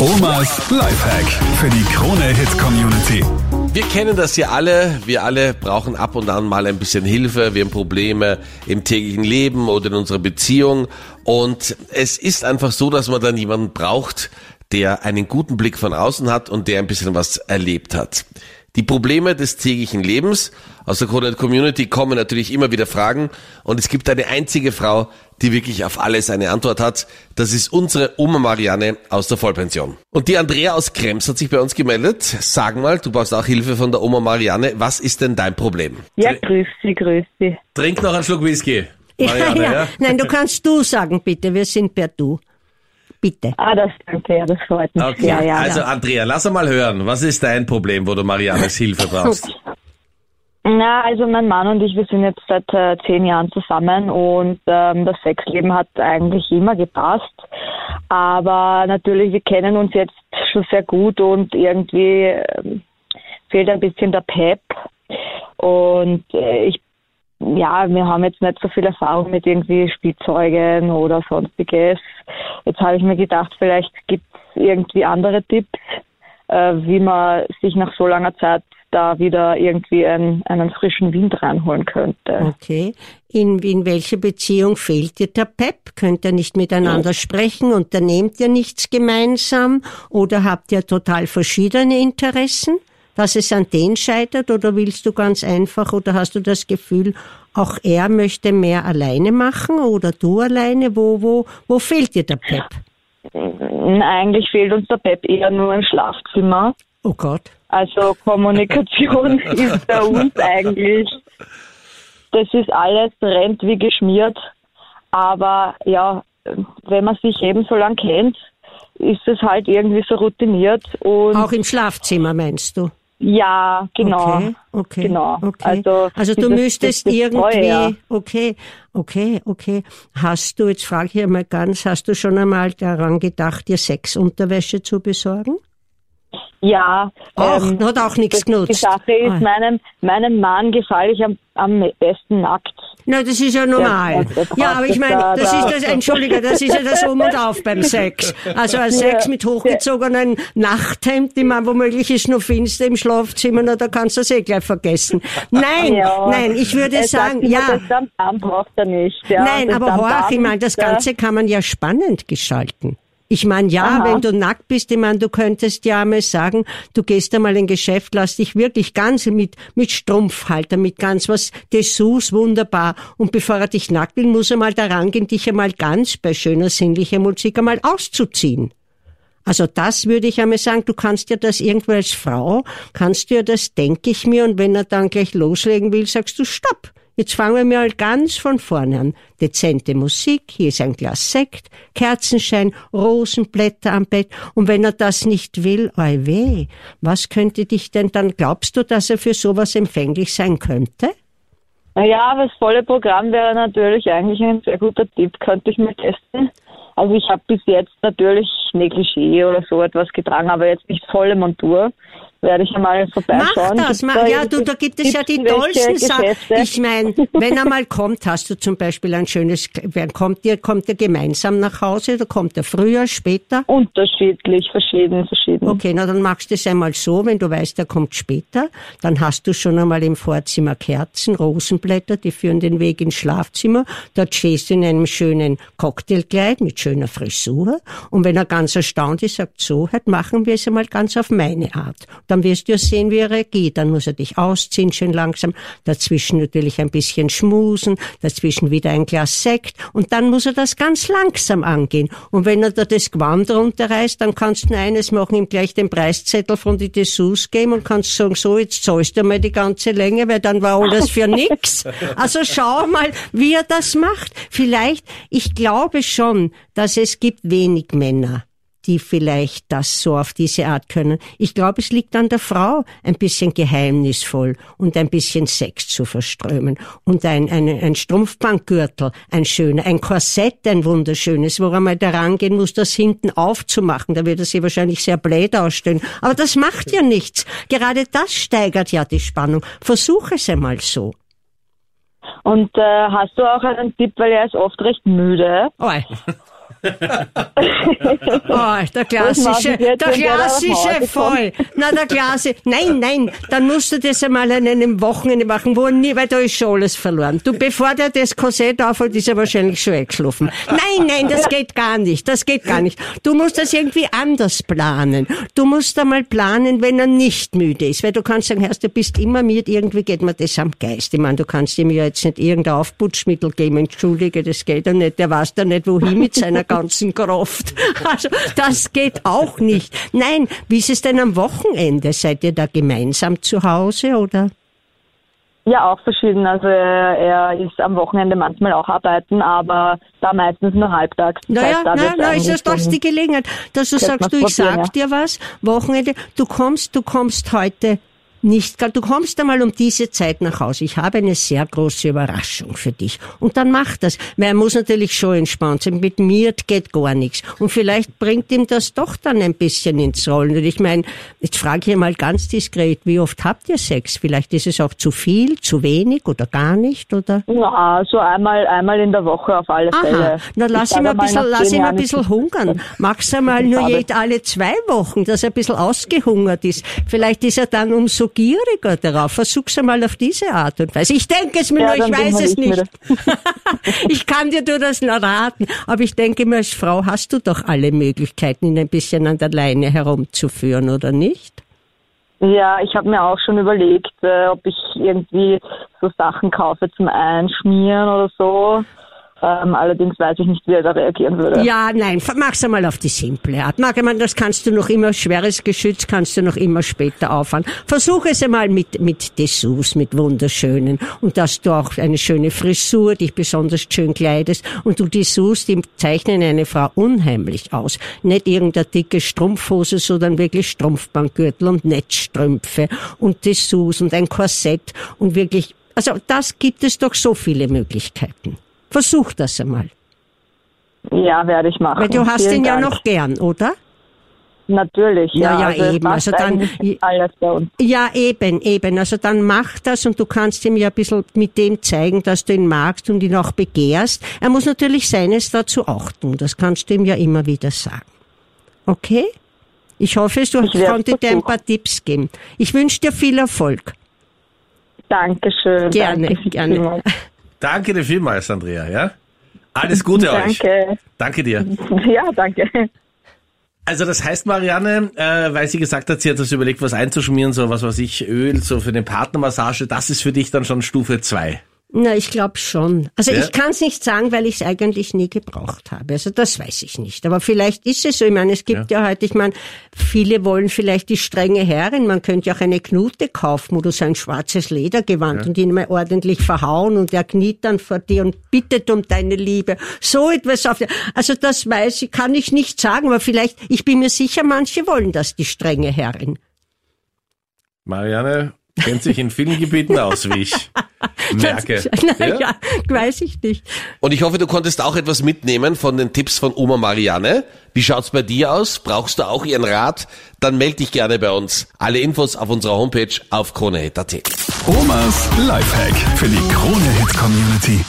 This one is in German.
Omas Lifehack für die Krone-Hit-Community. Wir kennen das ja alle. Wir alle brauchen ab und an mal ein bisschen Hilfe. Wir haben Probleme im täglichen Leben oder in unserer Beziehung. Und es ist einfach so, dass man dann jemanden braucht, der einen guten Blick von außen hat und der ein bisschen was erlebt hat. Die Probleme des täglichen Lebens. Aus der Cornet Community kommen natürlich immer wieder Fragen und es gibt eine einzige Frau, die wirklich auf alles eine Antwort hat. Das ist unsere Oma Marianne aus der Vollpension. Und die Andrea aus Krems hat sich bei uns gemeldet. Sag mal, du brauchst auch Hilfe von der Oma Marianne. Was ist denn dein Problem? Ja, grüß Sie, grüß Sie. Trink noch einen Schluck Whisky. Marianne, ja, ja. Nein, du kannst du sagen, bitte. Wir sind per Du. Bitte. Ah, das danke, ja, das freut mich Okay, sehr, ja. also Andrea, lass uns mal hören. Was ist dein Problem, wo du Mariannes Hilfe brauchst? Na, also mein Mann und ich, wir sind jetzt seit äh, zehn Jahren zusammen und ähm, das Sexleben hat eigentlich immer gepasst. Aber natürlich, wir kennen uns jetzt schon sehr gut und irgendwie ähm, fehlt ein bisschen der Pep. Und äh, ich, ja, wir haben jetzt nicht so viel Erfahrung mit irgendwie Spielzeugen oder sonstiges. Jetzt habe ich mir gedacht, vielleicht gibt es irgendwie andere Tipps, äh, wie man sich nach so langer Zeit da wieder irgendwie einen, einen frischen Wind reinholen könnte. Okay. In, in welcher Beziehung fehlt dir der Pep? Könnt ihr nicht miteinander sprechen? Unternehmt ihr nichts gemeinsam? Oder habt ihr total verschiedene Interessen? Dass es an den scheitert? Oder willst du ganz einfach? Oder hast du das Gefühl, auch er möchte mehr alleine machen? Oder du alleine? Wo, wo, wo fehlt dir der Pep? Eigentlich fehlt uns der Pep eher nur im Schlafzimmer. Oh Gott. Also Kommunikation ist bei uns eigentlich, das ist alles rennt wie geschmiert. Aber ja, wenn man sich eben so lang kennt, ist es halt irgendwie so routiniert. Und Auch im Schlafzimmer meinst du? Ja, genau. Okay, okay, genau. okay. Also, Also, du dieses- müsstest das- das irgendwie, Treue, ja. okay, okay, okay. Hast du, jetzt frage ich einmal ganz, hast du schon einmal daran gedacht, dir Sexunterwäsche zu besorgen? Ja. Auch, ähm, hat auch nichts das- Die genutzt. Sache ist, Ah. meinem, meinem Mann gefalle ich am, am besten nackt. Na, das ist ja normal. Ja, Ja, aber ich meine, da- das da- ist das, Entschuldige, das ist ja das Um und Auf beim Sex. Also ein Sex mit hochgezogenen Nachthemd, die man womöglich ist noch finster im Schlafzimmer, na, da kannst du das eh gleich vergessen. Nein, Ja. nein, ich würde sagt sagen, immer, ja. Das braucht er nicht. Ja, Nein, aber horch, ich meine, das ja. Ganze kann man ja spannend gestalten. Ich meine, ja, Aha. wenn du nackt bist, ich meine, du könntest ja einmal sagen, du gehst einmal in ein Geschäft, lass dich wirklich ganz mit, mit Strumpfhalter, mit ganz was Dessous, wunderbar. Und bevor er dich nackt will, muss er mal daran gehen, dich einmal ganz bei schöner sinnlicher Musik einmal auszuziehen. Also das würde ich einmal sagen, du kannst ja das irgendwo als Frau, kannst du ja das, denke ich mir, und wenn er dann gleich loslegen will, sagst du Stopp. Jetzt fangen wir mal ganz von vorne an. Dezente Musik, hier ist ein Glas Sekt, Kerzenschein, Rosenblätter am Bett. Und wenn er das nicht will, oi weh, was könnte dich denn dann, glaubst du, dass er für sowas empfänglich sein könnte? Ja, das volle Programm wäre natürlich eigentlich ein sehr guter Tipp, könnte ich mal testen. Also ich habe bis jetzt natürlich Negligé oder so etwas getragen, aber jetzt nicht volle Montur. Werde ich einmal Mach vorbeischauen. das, Gibt's mach, da ja, du, da gibt es ja die tollsten Sachen. Ich meine, wenn er mal kommt, hast du zum Beispiel ein schönes, wer kommt ihr, kommt ihr gemeinsam nach Hause oder kommt er früher, später? Unterschiedlich, verschieden, verschieden. Okay, na dann machst du es einmal so, wenn du weißt, er kommt später, dann hast du schon einmal im Vorzimmer Kerzen, Rosenblätter, die führen den Weg ins Schlafzimmer. Dort stehst du in einem schönen Cocktailkleid mit schöner Frisur. Und wenn er ganz erstaunt ist, sagt so, halt machen wir es einmal ganz auf meine Art. Dann wirst du ja sehen, wie er reagiert. Dann muss er dich ausziehen, schön langsam. Dazwischen natürlich ein bisschen schmusen, dazwischen wieder ein Glas Sekt. Und dann muss er das ganz langsam angehen. Und wenn er da das Gewand runterreißt, dann kannst du eines machen, ihm gleich den Preiszettel von die Dessous geben und kannst sagen, so, jetzt zahlst du mal die ganze Länge, weil dann war alles für nix. Also schau mal, wie er das macht. Vielleicht, ich glaube schon, dass es gibt wenig Männer, die vielleicht das so auf diese Art können. Ich glaube, es liegt an der Frau, ein bisschen geheimnisvoll und ein bisschen Sex zu verströmen. Und ein, ein, ein Strumpfbankgürtel, ein schöner, ein Korsett, ein wunderschönes, woran man da rangehen muss, das hinten aufzumachen. Da wird er sich wahrscheinlich sehr blöd ausstellen. Aber das macht ja nichts. Gerade das steigert ja die Spannung. Versuch es einmal so. Und äh, hast du auch einen Tipp, weil er ist oft recht müde. Oh, Oh, der klassische, der klassische voll. Na, der klassische, nein, nein, dann musst du das einmal an einem Wochenende machen, wo nie, weil da ist schon alles verloren. Du, bevor der das Korsett aufholt, ist er wahrscheinlich schon eingeschlafen. Nein, nein, das geht gar nicht, das geht gar nicht. Du musst das irgendwie anders planen. Du musst einmal planen, wenn er nicht müde ist, weil du kannst sagen, Herr, du bist immer müde, irgendwie geht mir das am Geist. Ich meine, du kannst ihm ja jetzt nicht irgendein Aufputschmittel geben, entschuldige, das geht ja nicht, der weiß da nicht, wohin mit seiner ganzen Kraft. Also, das geht auch nicht. Nein, wie ist es denn am Wochenende? Seid ihr da gemeinsam zu Hause oder? Ja, auch verschieden. Also er, er ist am Wochenende manchmal auch arbeiten, aber da meistens nur halbtags. Das Naja, heißt, da na, na, ist das doch schon- die Gelegenheit, dass du sagst, du, ich sag dir was, Wochenende, du kommst, du kommst heute nicht, du kommst einmal um diese Zeit nach Hause. Ich habe eine sehr große Überraschung für dich. Und dann mach das. Weil er muss natürlich schon entspannt sein. Mit mir geht gar nichts. Und vielleicht bringt ihm das doch dann ein bisschen ins Rollen. Und ich meine, jetzt frage ich mal ganz diskret, wie oft habt ihr Sex? Vielleicht ist es auch zu viel, zu wenig oder gar nicht, oder? Ja, so einmal, einmal in der Woche auf alle Fälle. Aha, na lass Ich ihn ein mal, bisschen, lass ihn ein bisschen hungern. Mach's einmal nur jed, alle zwei Wochen, dass er ein bisschen ausgehungert ist. Vielleicht ist er dann umso gieriger darauf. Versuch's einmal auf diese Art und Weise. Ich denke es mir Ja, nur, ich weiß es ich nicht. ich kann dir nur das nur raten. Aber ich denke mir, als Frau hast du doch alle Möglichkeiten, ihn ein bisschen an der Leine herumzuführen, oder nicht? Ja, ich habe mir auch schon überlegt, äh, ob ich irgendwie so Sachen kaufe zum Einschmieren oder so. Ähm, allerdings weiß ich nicht, wie er da reagieren würde. Ja, nein, mach's einmal auf die simple Art. Mag ich meine, das kannst du noch immer, schweres Geschütz kannst du noch immer später auffahren. Versuch es einmal mit, mit Dessous, mit wunderschönen. Und dass du auch eine schöne Frisur, dich besonders schön kleidest. Und du Dessous, die zeichnen eine Frau unheimlich aus. Nicht irgendeine dicke Strumpfhose, sondern wirklich Strumpfbandgürtel und Netzstrümpfe und Dessous und ein Korsett und wirklich, also das gibt es doch so viele Möglichkeiten. Versuch das einmal. Ja, werde ich machen. Weil du hast Vielen ihn ja Dank. noch gern, oder? Natürlich, ja. Ja, also eben. Also dann- alles bei uns. Ja, eben, eben. Also dann mach das und du kannst ihm ja ein bisschen mit dem zeigen, dass du ihn magst und ihn auch begehrst. Er muss natürlich seines dazu auch tun. Das kannst du ihm ja immer wieder sagen. Okay? Ich hoffe, du Ich konnte dir ein paar Tipps geben. Ich wünsche dir viel Erfolg. Dankeschön. Gerne, danke gerne. Danke dir vielmals, Andrea, ja? Alles Gute euch. Danke. Danke dir. Ja, danke. Also das heißt, Marianne, äh, weil sie gesagt hat, sie hat sich überlegt, was einzuschmieren, so was weiß ich, Öl, so für eine Partnermassage, das ist für dich dann schon Stufe zwei. Na, ich glaube schon. Also Ja? ich kann es nicht sagen, weil ich es eigentlich nie gebraucht habe. Also das weiß ich nicht. Aber vielleicht ist es so. Ich meine, es gibt ja, heute, ich meine, viele wollen vielleicht die strenge Herrin. Man könnte ja auch eine Knute kaufen, du so ein schwarzes Ledergewand und ihn mal ordentlich verhauen und er kniet dann vor dir und bittet um deine Liebe. So etwas auf der, also das weiß ich, kann ich nicht sagen, aber vielleicht, ich bin mir sicher, manche wollen das, die strenge Herrin. Marianne kennt sich in vielen Gebieten aus, wie ich merke. Naja, Ja? weiß ich nicht. Und ich hoffe, du konntest auch etwas mitnehmen von den Tipps von Oma Marianne. Wie schaut's bei dir aus? Brauchst du auch ihren Rat? Dann melde dich gerne bei uns. Alle Infos auf unserer Homepage auf kronehit.at. Omas Lifehack für die Krone Hit Community.